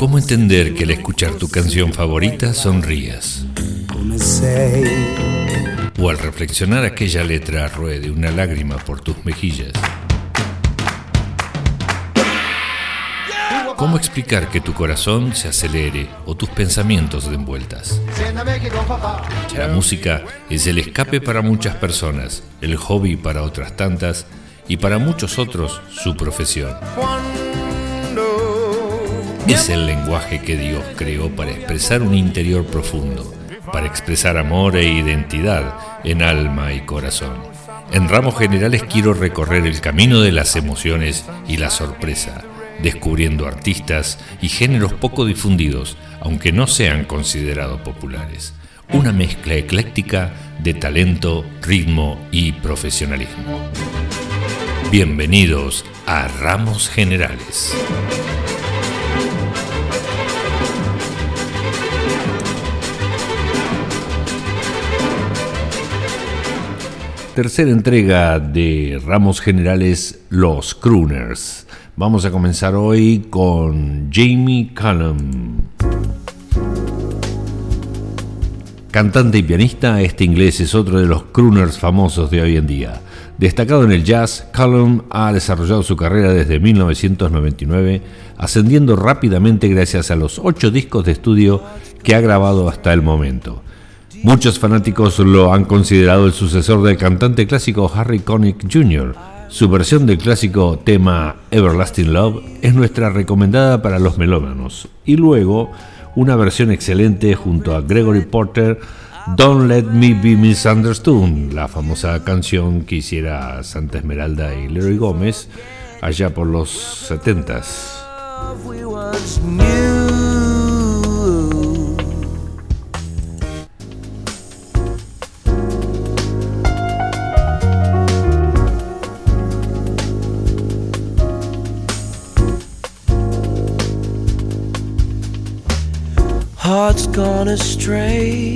¿Cómo entender que al escuchar tu canción favorita sonrías? O al reflexionar aquella letra ruede una lágrima por tus mejillas. ¿Cómo explicar que tu corazón se acelere o tus pensamientos den vueltas? La música es el escape para muchas personas, el hobby para otras tantas y para muchos otros su profesión. Es el lenguaje que Dios creó para expresar un interior profundo, para expresar amor e identidad en alma y corazón. En ramos generales quiero recorrer el camino de las emociones y la sorpresa, descubriendo artistas y géneros poco difundidos, aunque no sean considerados populares. Una mezcla ecléctica de talento, ritmo y profesionalismo. Bienvenidos a Ramos Generales. Tercera entrega de Ramos Generales Los Crooners. Vamos a comenzar hoy con Jamie Cullum. Cantante y pianista, este inglés es otro de los crooners famosos de hoy en día. Destacado en el jazz, Cullum ha desarrollado su carrera desde 1999, ascendiendo rápidamente gracias a los ocho discos de estudio que ha grabado hasta el momento. Muchos fanáticos lo han considerado el sucesor del cantante clásico Harry Connick Jr. Su versión del clásico tema Everlasting Love es nuestra recomendada para los melómanos. Y luego, una versión excelente junto a Gregory Porter, Don't Let Me Be Misunderstood, la famosa canción que hiciera Santa Esmeralda y Leroy Gómez allá por los 70s. Heart's gone astray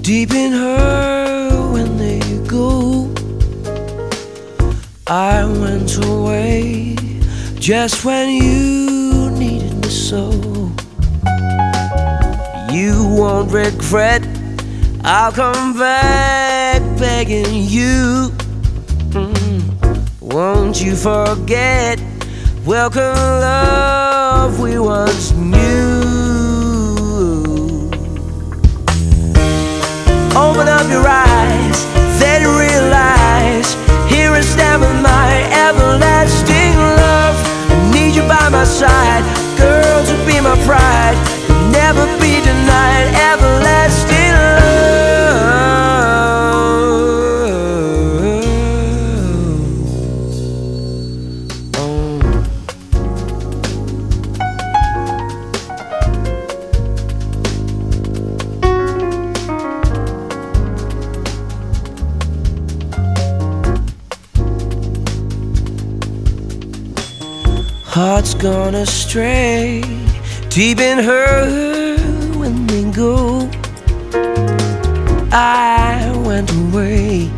deep in her when they go. I went away just when you needed me so. You won't regret, I'll come back begging you. Mm. Won't you forget? Welcome, love we once knew. Open up your eyes, then realize Here I stand with my everlasting love. I need you by my side, girl, to be my pride. You'll Never be denied, everlasting astray, deep in her go. I went away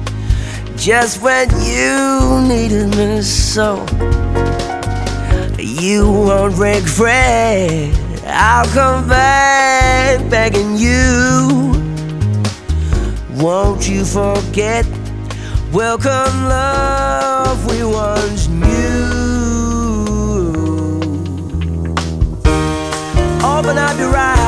just when you needed me so. You won't regret, I'll come back begging you. Won't you forget? Welcome, love, we once Up your eyes, then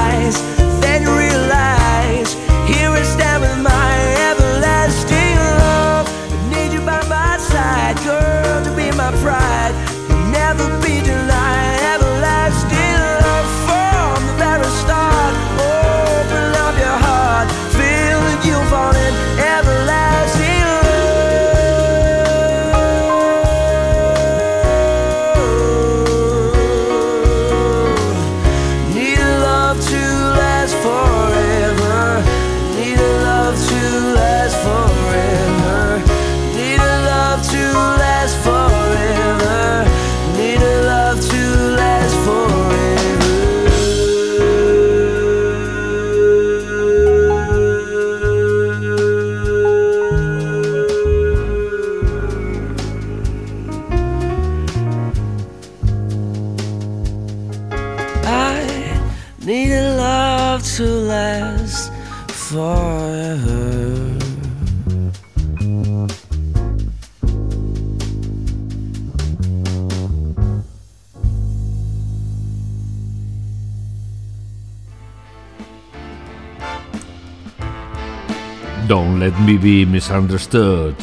Don't Let Me Be Misunderstood.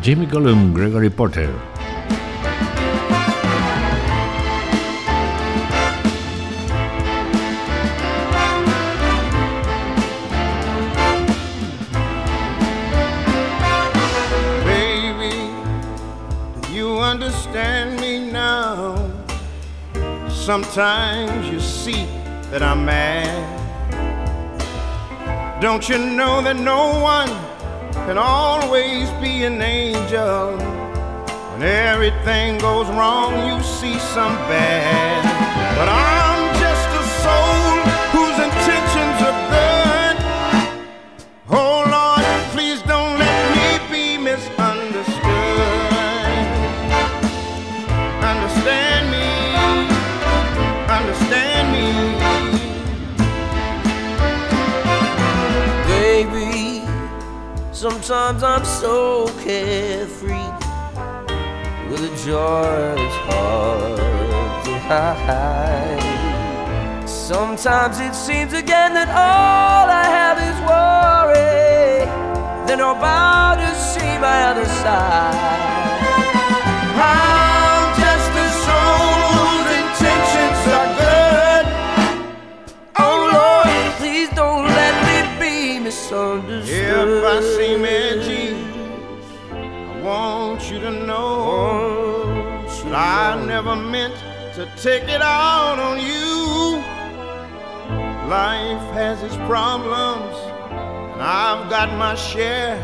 Jamie Cullum, Gregory Porter. Baby, do you understand me now? Sometimes you see that I'm mad. Don't you know that no one can always be an angel? When everything goes wrong, you see some bad. But I'm sometimes I'm so carefree with a joy that's hard to hide. Sometimes it seems again that all I have is worry. Then I'm about to see my other side. I'm misunderstood. If I seem edgy, I want you to know you that I never meant to take it out on you. Life has its problems, and I've got my share.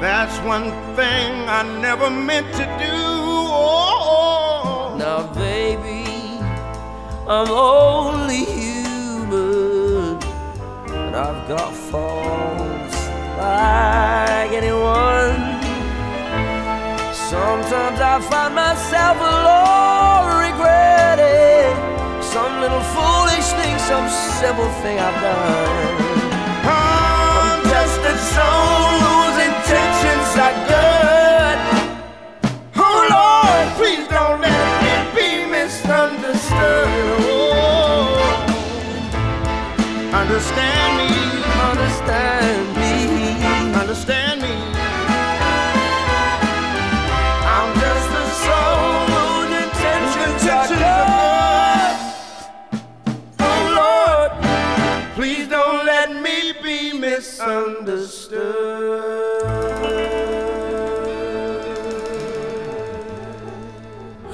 That's one thing I never meant to do. Oh, Now, baby, I'm only human, and I've got faults like anyone. Sometimes I find myself alone regretting some little foolish thing, some simple thing I've done. I'm just a soul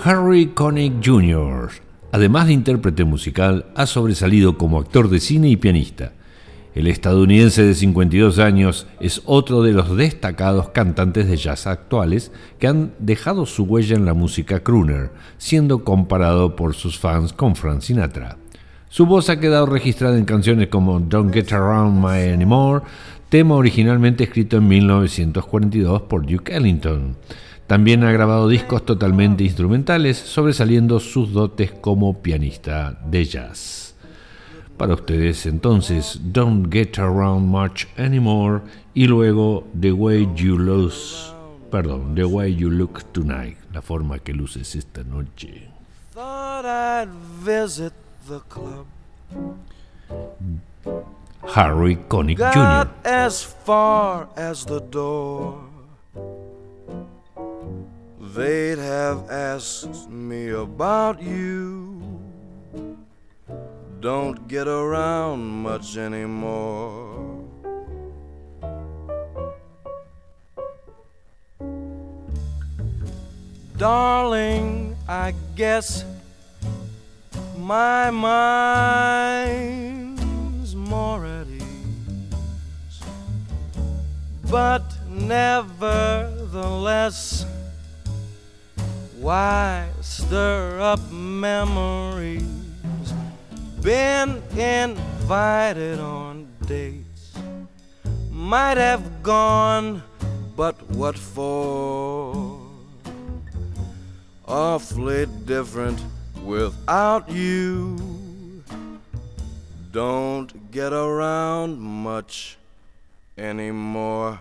Harry Connick Jr., además de intérprete musical, ha sobresalido como actor de cine y pianista. El estadounidense de 52 años es otro de los destacados cantantes de jazz actuales que han dejado su huella en la música crooner, siendo comparado por sus fans con Frank Sinatra. Su voz ha quedado registrada en canciones como Don't Get Around My Anymore, tema originalmente escrito en 1942 por Duke Ellington. También ha grabado discos totalmente instrumentales, sobresaliendo sus dotes como pianista de jazz. Para ustedes entonces, Don't Get Around Much Anymore y luego The Way You Lose, perdón, The Way You Look Tonight, la forma que luces esta noche. Thought I'd visit the club. Harry Connick Jr. As far as the door. They'd have asked me about you. Don't get around much anymore. Darling, I guess my mind's more at ease. But nevertheless, why stir up memories? Been invited on dates, might have gone, but what for? Awfully different Without you, don't get around much anymore.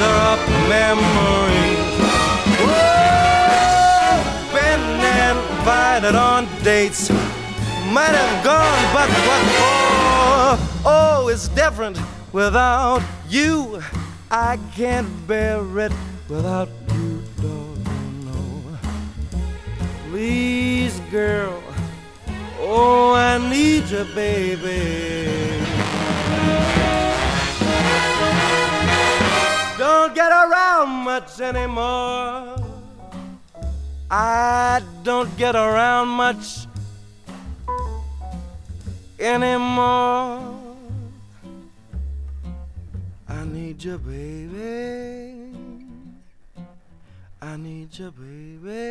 muster up memories. Whoa, been invited on dates. Might have gone, but what for? Oh, it's different without you. I can't bear it without you, don't you know? Please, girl. Oh, I need you, baby. don't get around much anymore. I don't get around much anymore. I need you, baby. I need you, baby.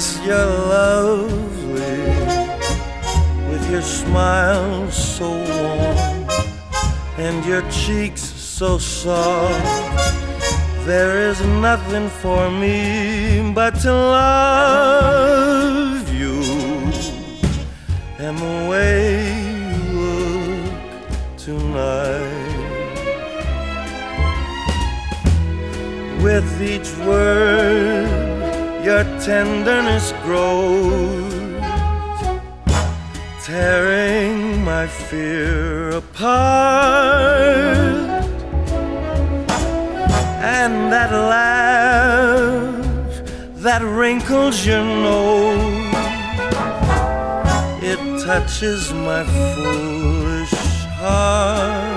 yes, you're lovely with your smile so warm and your cheeks so soft. There is nothing for me but to love you and the way you look tonight. With each word tenderness grows, tearing my fear apart. And that laugh that wrinkles your nose, it touches my foolish heart.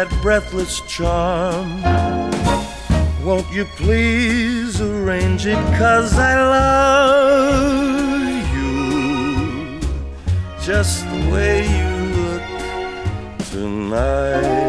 that breathless charm. Won't you please arrange it? Cause I love you just the way you look tonight.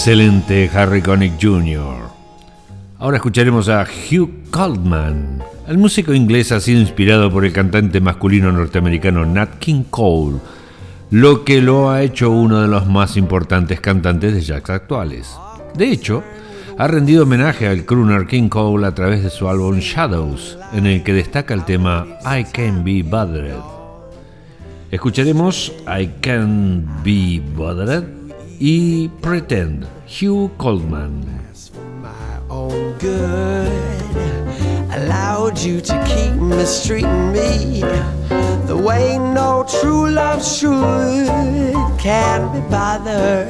Excelente Harry Connick Jr. Ahora escucharemos a Hugh Goldman. El músico inglés ha sido inspirado por el cantante masculino norteamericano Nat King Cole, lo que lo ha hecho uno de los más importantes cantantes de jazz actuales. De hecho, ha rendido homenaje al crooner King Cole a través de su álbum Shadows, en el que destaca el tema I Can Be Bothered. Escucharemos I Can Be Bothered y Pretend, Hugh good. Allowed you to keep mistreating me the way no true love should. Can't be bothered.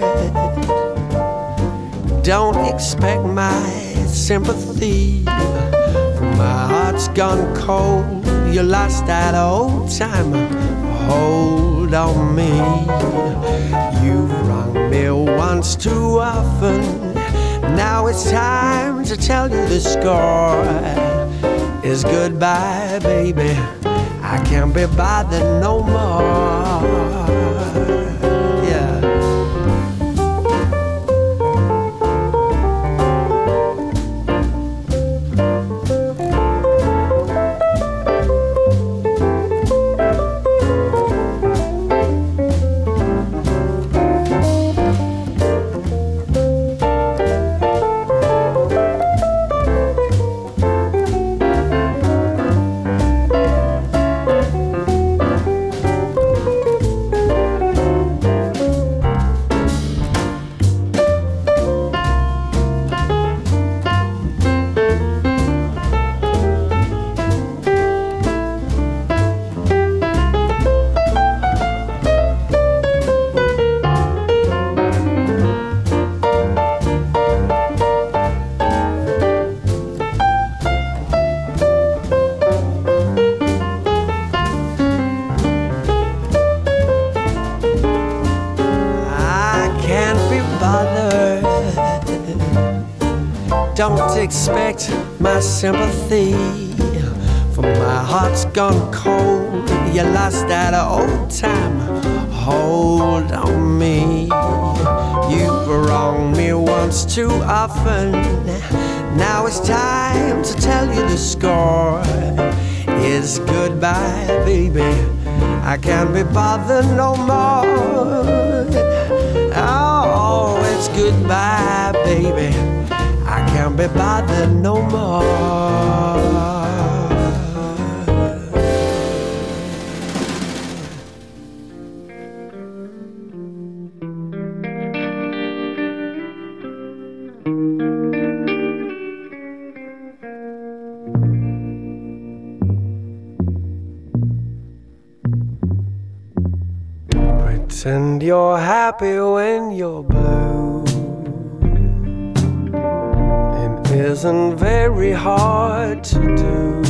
Don't expect my sympathy. My heart's gone cold. You lost that old time. Hold on me. You've wronged me once too often. Now it's time to tell you the score is goodbye, baby. I can't be bothered no more. Old time. Hold on me. You've wronged me once too often. Now it's time to tell you the score is goodbye, baby. I can't be bothered no more. Oh, it's goodbye, baby. I can't be bothered no more. Pretend you're happy when you're blue. It isn't very hard to do.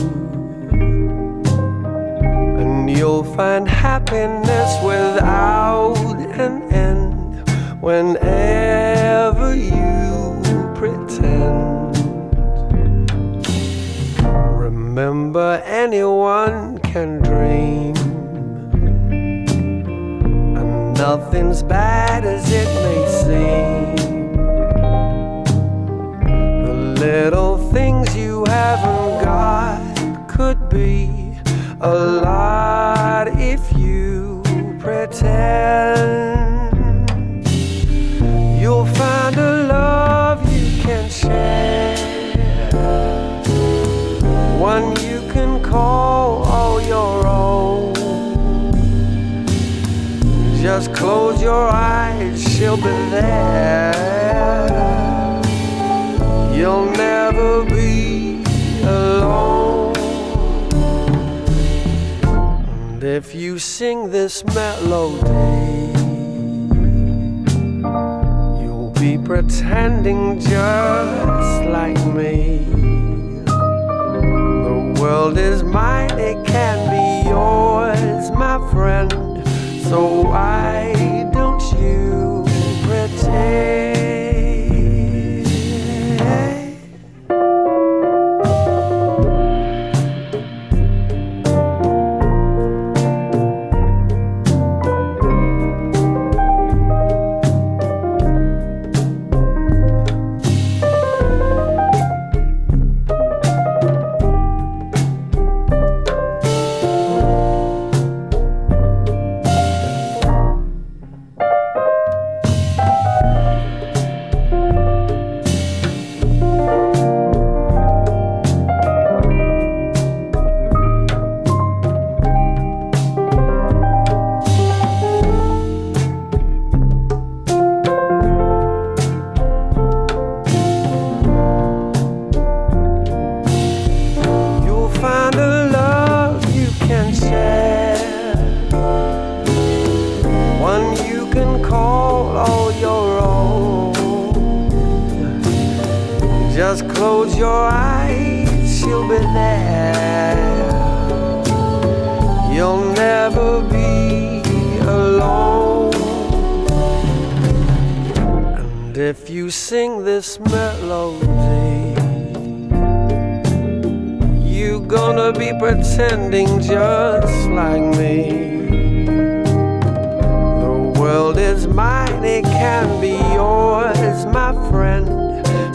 And you'll find happiness without an end whenever you pretend. Remember, anyone can dream. Nothing's bad as it may seem. The little things you haven't got could be a lot close your eyes, she'll be there. You'll never be alone. And if you sing this melody, you'll be pretending just like me. The world is mine, it can be yours, my friend. So why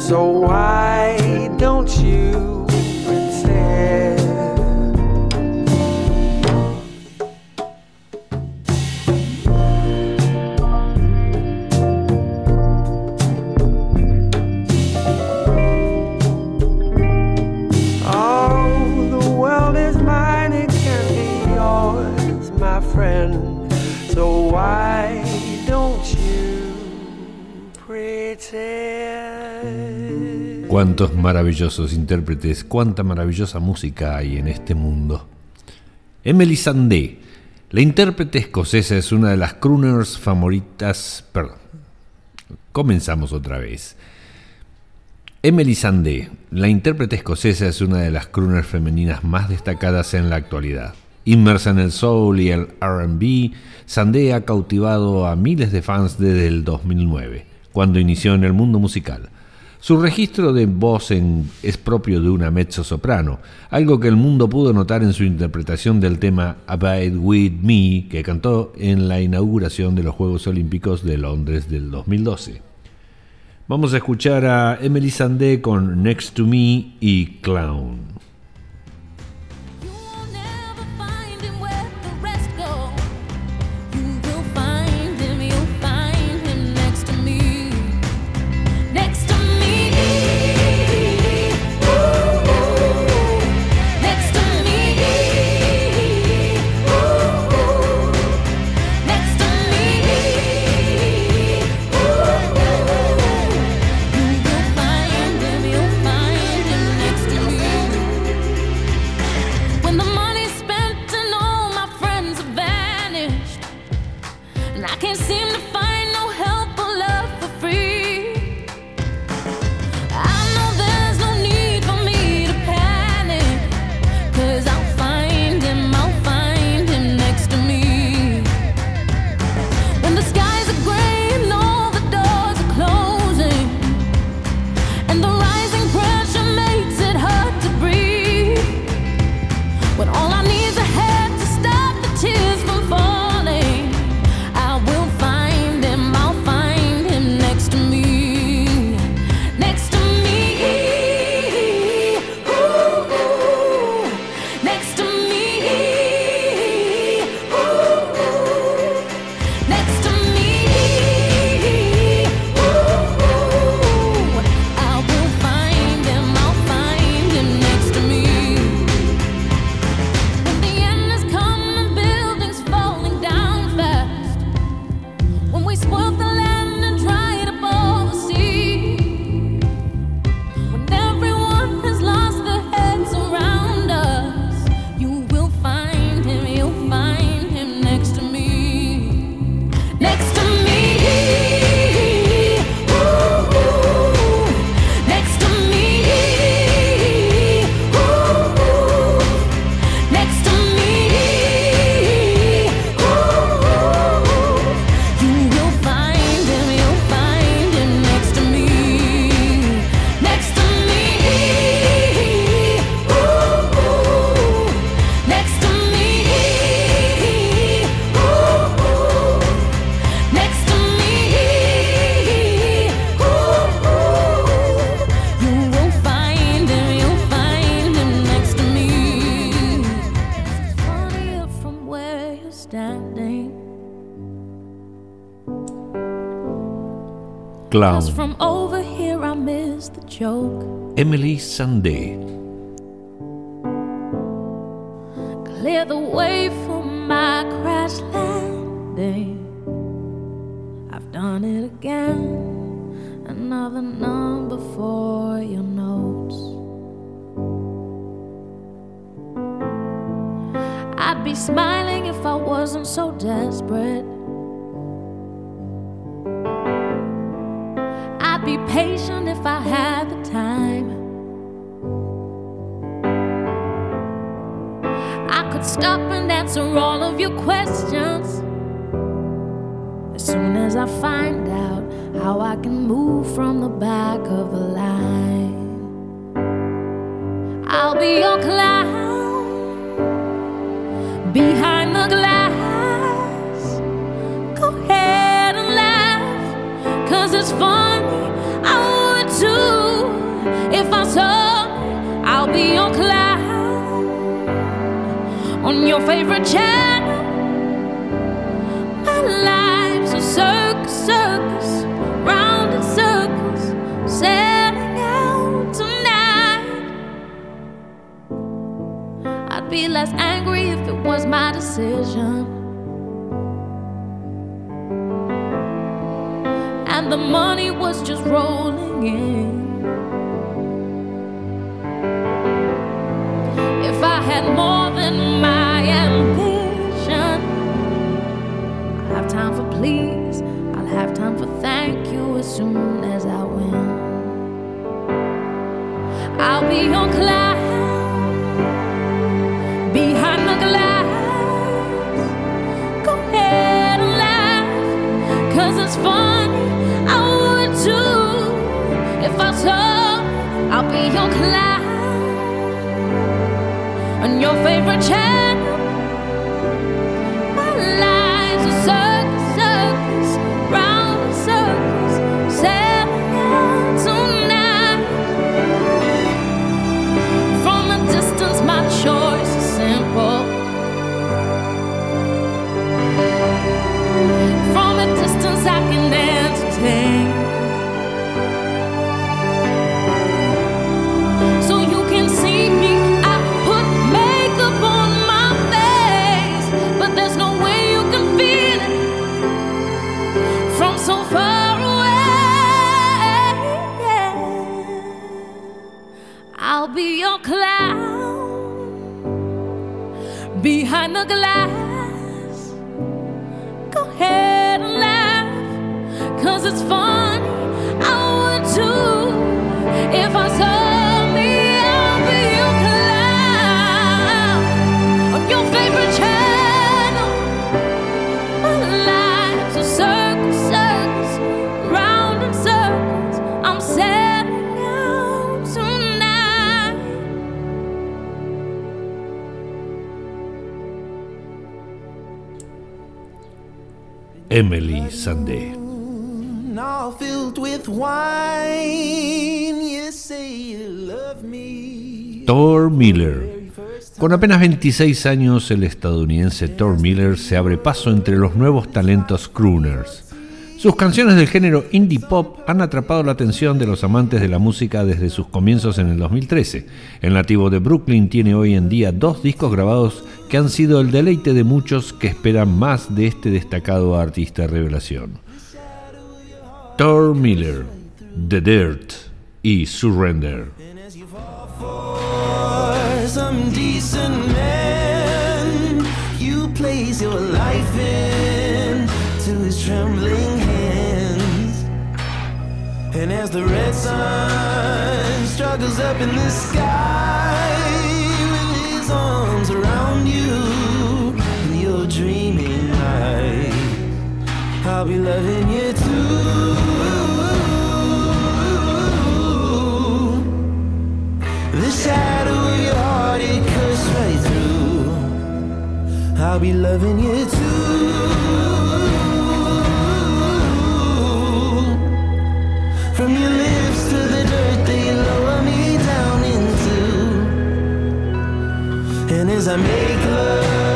So why don't you Cuántos maravillosos intérpretes, cuánta maravillosa música hay en este mundo. Emily Sandé, la intérprete escocesa, es una de las crooners favoritas. Perdón, comenzamos otra vez. Emily Sandé, la intérprete escocesa, es una de las crooners femeninas más destacadas en la actualidad. Inmersa en el soul y el RB, Sandé ha cautivado a miles de fans desde el 2009, cuando inició en el mundo musical. Su registro de voz es propio de una mezzo-soprano, algo que el mundo pudo notar en su interpretación del tema Abide With Me, que cantó en la inauguración de los Juegos Olímpicos de Londres del 2012. Vamos a escuchar a Emily Sandé con Next to Me y Clown. Joke. Emily Sandé. I'll be your clown behind the glass. Go ahead and laugh, cause it's funny. I would too if I saw I'll be your clown on your favorite channel. Less angry if it was my decision. And the money was just rolling in. If I had more than my ambition, I'll have time for please. I'll have time for thank you as soon as I win. I'll be your clown funny. I would too if I saw. I'll be your clown on your favorite channel. Con apenas 26 años, el estadounidense Thor Miller se abre paso entre los nuevos talentos crooners. Sus canciones del género indie pop han atrapado la atención de los amantes de la música desde sus comienzos en el 2013. El nativo de Brooklyn tiene hoy en día dos discos grabados que han sido el deleite de muchos que esperan más de este destacado artista revelación. Thor Miller, The Dirt y Surrender. Some decent man, you place your life in to his trembling hands. And as the red sun struggles up in the sky with his arms around you in your dreaming night, I'll be loving you I'll be loving you too. From your lips to the dirt they lower me down into. And as I make love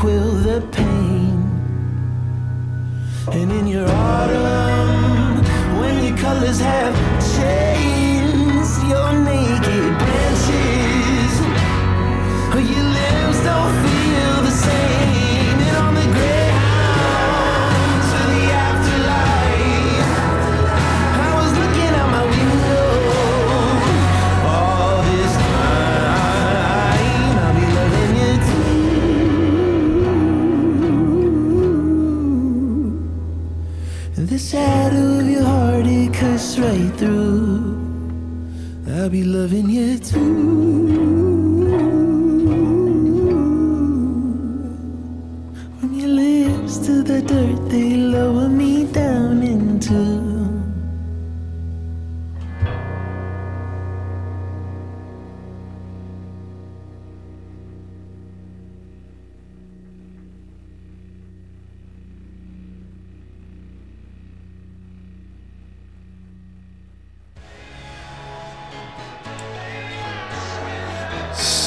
quill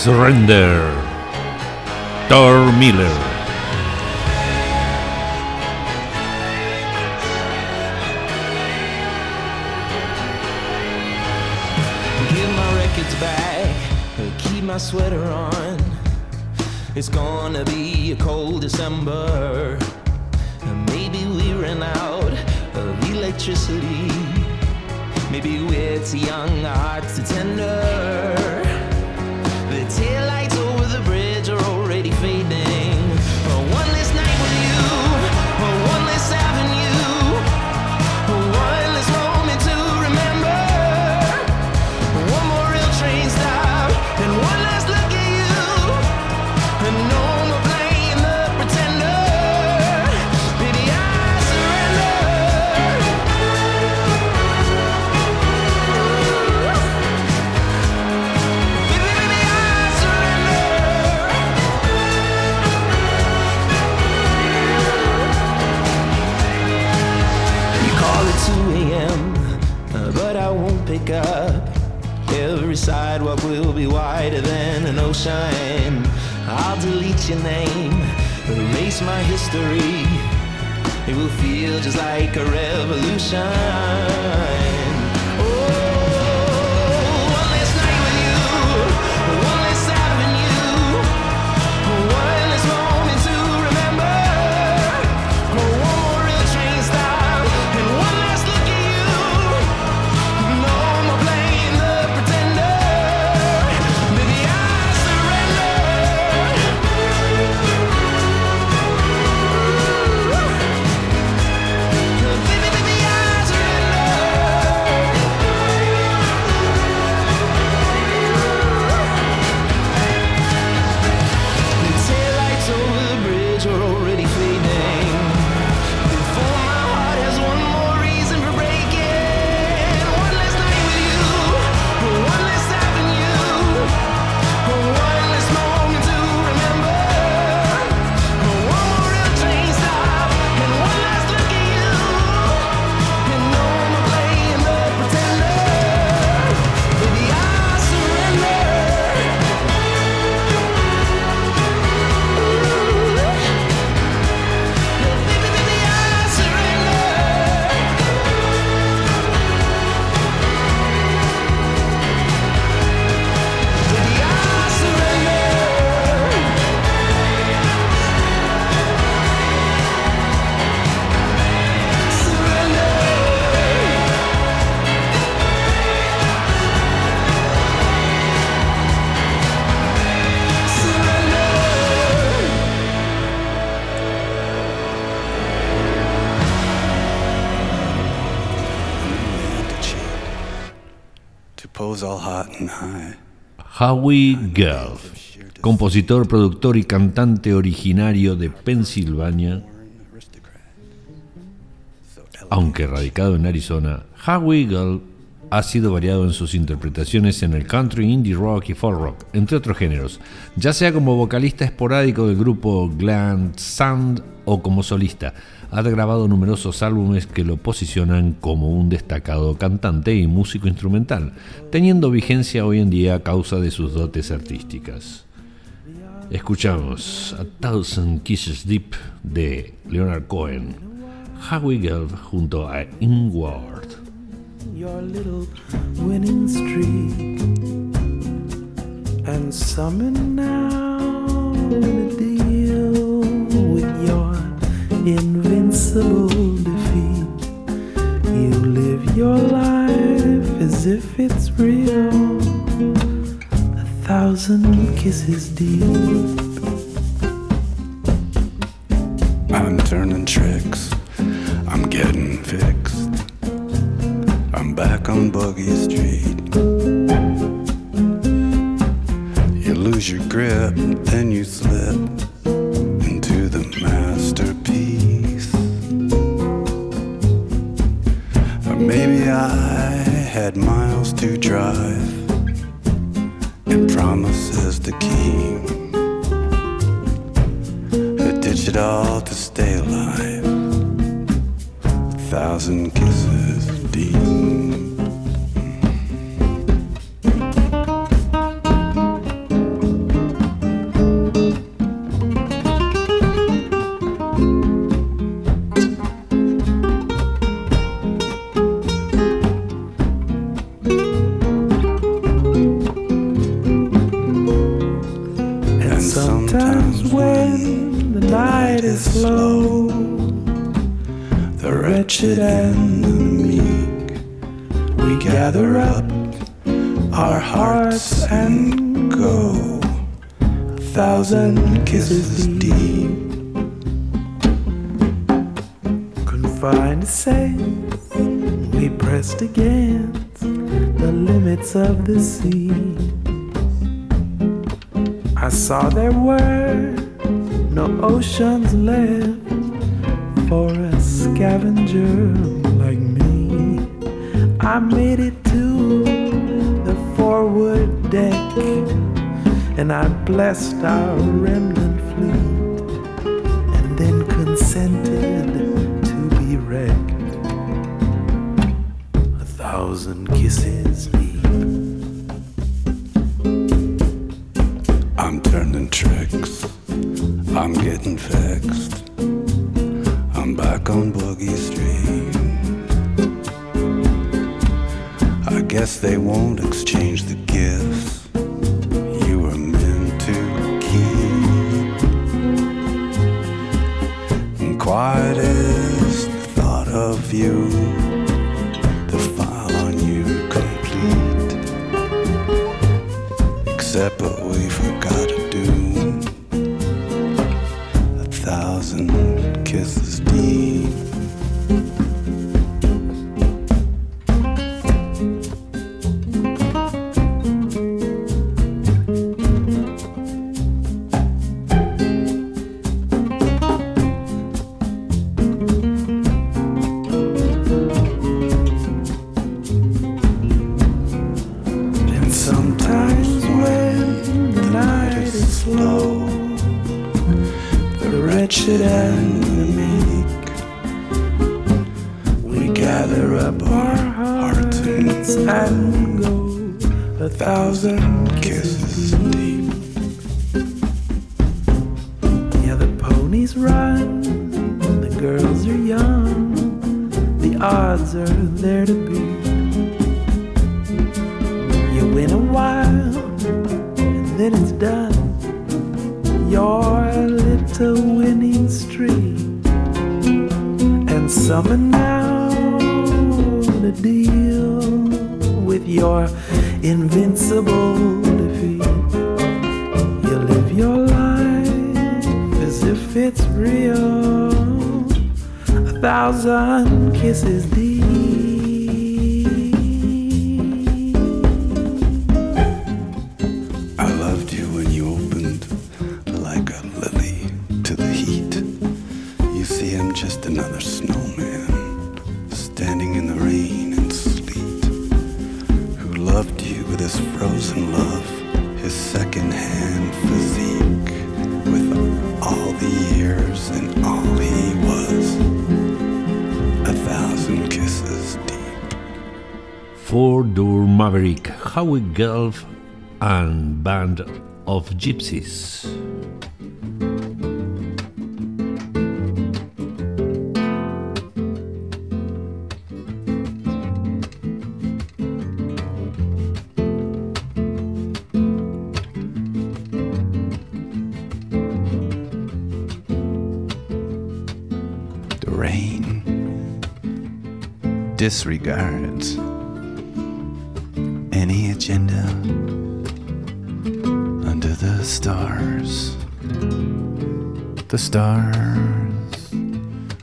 Surrender. Tor Miller. my sweater on. It's gonna be a cold December. Maybe we ran out of electricity. Maybe young, hearts tender the sunshine. I'll delete your name, erase my history. It will feel just like a revolution. Howie Gelf, compositor, productor y cantante originario de Pensilvania, aunque radicado en Arizona, Howie Gelf ha sido variado en sus interpretaciones en el country, indie rock y folk rock, entre otros géneros, ya sea como vocalista esporádico del grupo Gland Sand o como solista. Ha grabado numerosos álbumes que lo posicionan como un destacado cantante y músico instrumental, teniendo vigencia hoy en día a causa de sus dotes artísticas. Escuchamos A Thousand Kisses Deep de Leonard Cohen, Howie Gelb junto a Inward. your little winning streak and summon deal with your invincible defeat. You live your life as if it's real, a thousand kisses deep. I'm turning tricks. I'm getting fixed. I'm back on Boogie Street. You lose your grip, then you slip had miles to drive and promises to keep. I ditch it all to stay alive. A thousand kisses there were no oceans left for a scavenger like me. I made it to the forward deck and I blessed our remnant a thousand kisses deep. Maverick, Howie Gelb and Band of Gypsies. The rain disregards The stars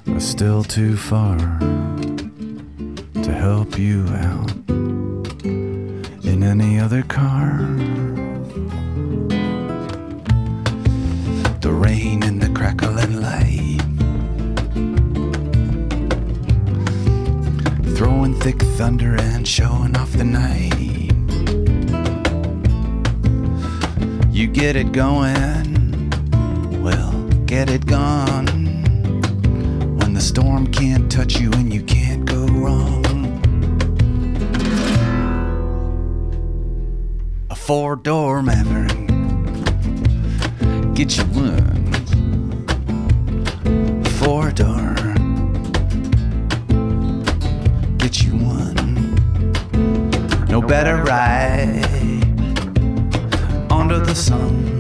are still too far to help you out in any other car. The rain and the crackling light. throwing thick thunder and showing off the night. You get it going, get it gone. When the storm can't touch you and you can't go wrong. A four door Maverick, get you one. Four door get you one. No better ride under the sun.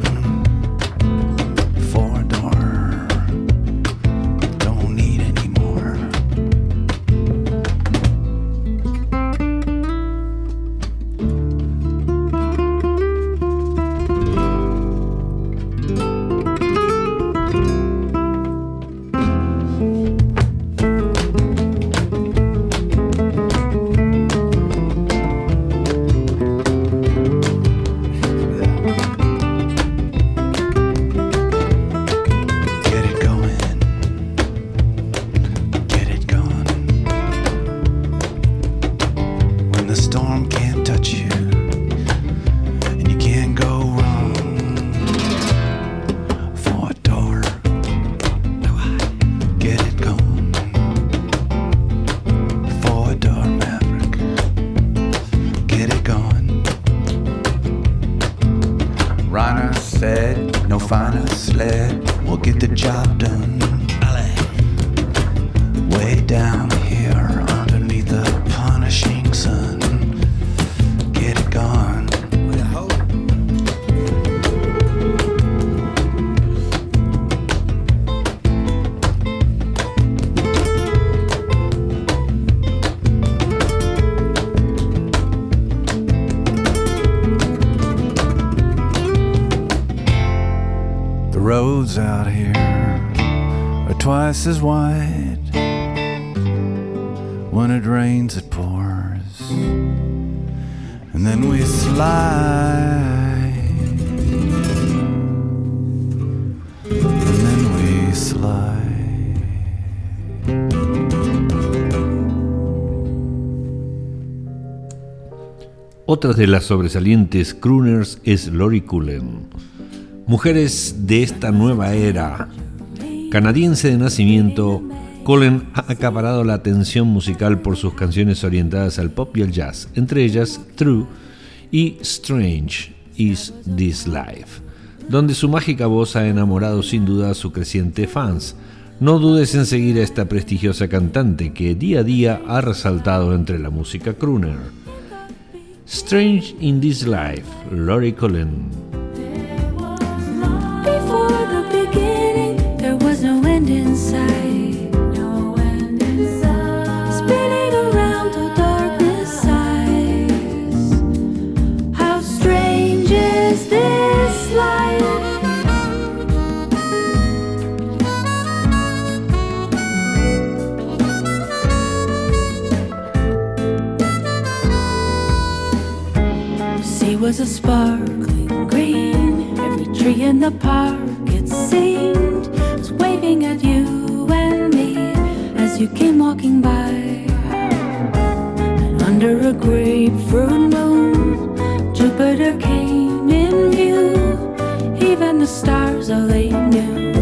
No finer sled we'll get the job done. Way down here underneath the punishing sun. Twice as wide. When it rains, it pours. And then we slide. And then we slide. Otra de las sobresalientes crooners es Lori Cullen. Mujeres de esta nueva era. Canadiense de nacimiento, Cullen ha acaparado la atención musical por sus canciones orientadas al pop y al jazz, entre ellas True y Strange is This Life, donde su mágica voz ha enamorado sin duda a su creciente fans. No dudes en seguir a esta prestigiosa cantante que día a día ha resaltado entre la música crooner. Strange in This Life, Lori Cullen. A sparkling green. Every tree in the park, it seemed, was waving at you and me as you came walking by. And under a grapefruit moon, Jupiter came in view. Even the stars, are late new.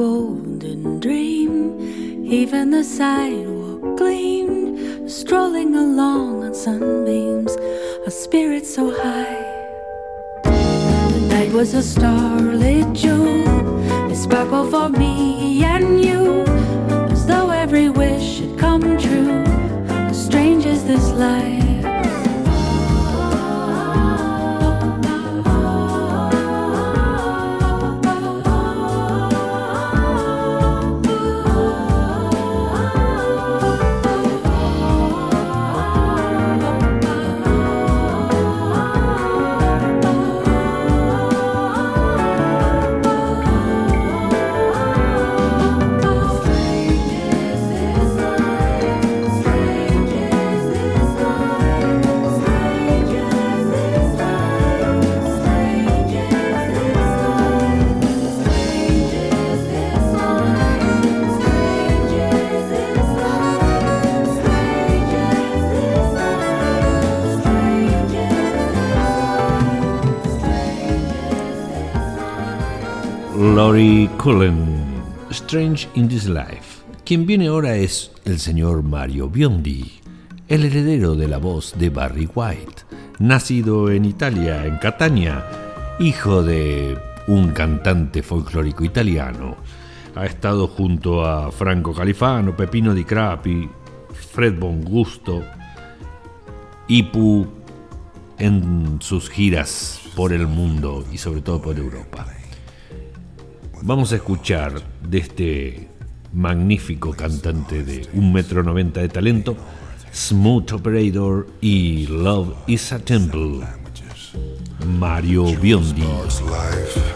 Golden dream. Even the sidewalk gleamed. Strolling along on sunbeams, a spirit so high. The night was a starlit jewel. It sparkled for me and you, as though every wish had come true. How strange is this life? Strange in This Life. Quien viene ahora es el señor Mario Biondi, el heredero de la voz de Barry White, nacido en Italia, en Catania, hijo de un cantante folclórico italiano. Ha estado junto a Franco Califano, Pepino Di Crapi, Fred Bongusto, Ipu en sus giras por el mundo y sobre todo por Europa. Vamos a escuchar de este magnífico cantante de un metro noventa de talento, Smooth Operator y Love is a Temple, Mario Biondi. Life.